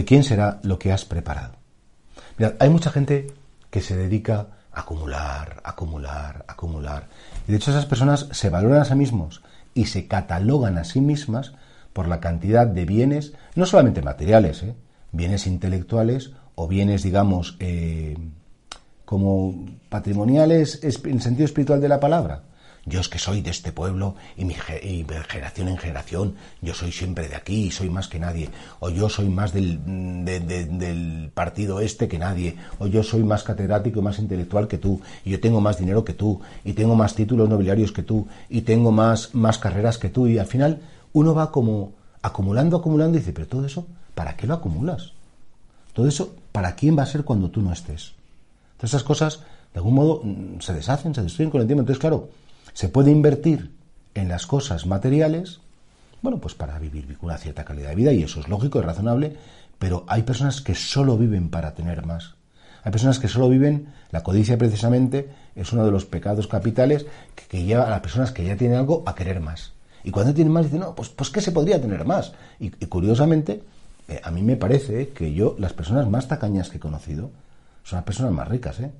¿De quién será lo que has preparado? Mirad, hay mucha gente que se dedica a acumular, acumular, acumular. Y de hecho esas personas se valoran a sí mismos y se catalogan a sí mismas por la cantidad de bienes, no solamente materiales, ¿eh? bienes intelectuales o bienes, digamos, eh, como patrimoniales en sentido espiritual de la palabra. Yo es que soy de este pueblo y mi generación en generación, yo soy siempre de aquí y soy más que nadie. O yo soy más del, del partido este que nadie. O yo soy más catedrático y más intelectual que tú. Y yo tengo más dinero que tú. Y tengo más títulos nobiliarios que tú. Y tengo más, más carreras que tú. Y al final uno va como acumulando, acumulando y dice, pero todo eso, ¿para qué lo acumulas? Todo eso, ¿para quién va a ser cuando tú no estés? Todas esas cosas, de algún modo, mm, se deshacen, se destruyen con el tiempo. Entonces, claro, se puede invertir en las cosas materiales, bueno, pues para vivir una cierta calidad de vida, y eso es lógico y razonable, pero hay personas que solo viven para tener más. Hay personas que solo viven, la codicia precisamente es uno de los pecados capitales que, lleva a las personas que ya tienen algo a querer más. Y cuando tienen más, dicen, no, pues, pues ¿qué se podría tener más? Y, curiosamente, eh, a mí me parece que yo, las personas más tacañas que he conocido, son las personas más ricas, ¿eh?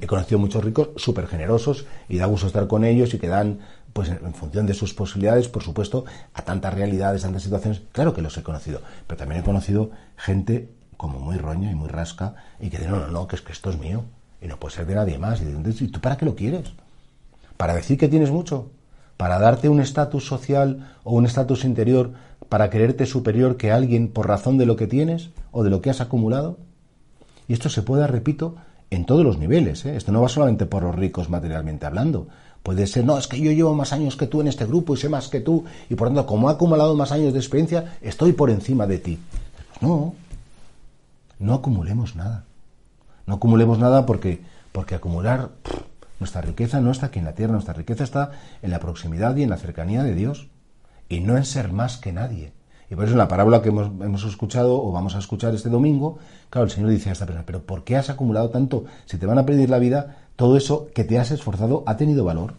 He conocido muchos ricos súper generosos y da gusto estar con ellos y que dan, pues en función de sus posibilidades, por supuesto, a tantas realidades, tantas situaciones. Claro que los he conocido, pero también he conocido gente como muy roña y muy rasca y que dice, no, no, no, que es que esto es mío y no puede ser de nadie más. Y, ¿y tú para qué lo quieres? ¿Para decir que tienes mucho? ¿Para darte un estatus social o un estatus interior para creerte superior que alguien por razón de lo que tienes o de lo que has acumulado? Y esto se puede, repito, en todos los niveles. ¿eh? Esto no va solamente por los ricos materialmente hablando. Puede ser, no, es que yo llevo más años que tú en este grupo y sé más que tú, y por tanto, como he acumulado más años de experiencia, estoy por encima de ti. No, no acumulemos nada. No acumulemos nada porque, porque acumular nuestra riqueza no está aquí en la tierra, nuestra riqueza está en la proximidad y en la cercanía de Dios, y no en ser más que nadie. Y por eso en la parábola que hemos, escuchado o vamos a escuchar este domingo, claro, el Señor dice a esta persona, pero ¿por qué has acumulado tanto? Si te van a pedir la vida, todo eso que te has esforzado ha tenido valor.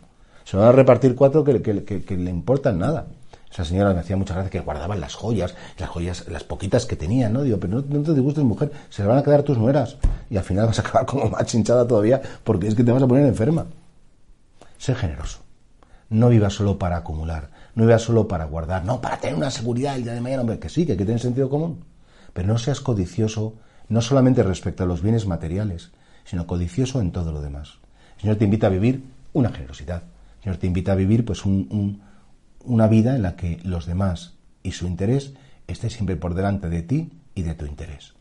Se van a repartir cuatro que, le importan nada. Esa señora me hacía muchas gracias que guardaban las joyas, las joyas, las poquitas que tenían, ¿no? Digo, pero no, te disgustes, mujer, se le van a quedar tus nueras. Y al final vas a acabar como más hinchada todavía porque es que te vas a poner enferma. Sé generoso. No vivas solo para acumular no vivas solo para guardar, no, para tener una seguridad el día de mañana, hombre, que sí, que hay que sentido común. Pero no seas codicioso, no solamente respecto a los bienes materiales, sino codicioso en todo lo demás. El Señor te invita a vivir una generosidad. El Señor te invita a vivir pues una vida en la que los demás y su interés esté siempre por delante de ti y de tu interés.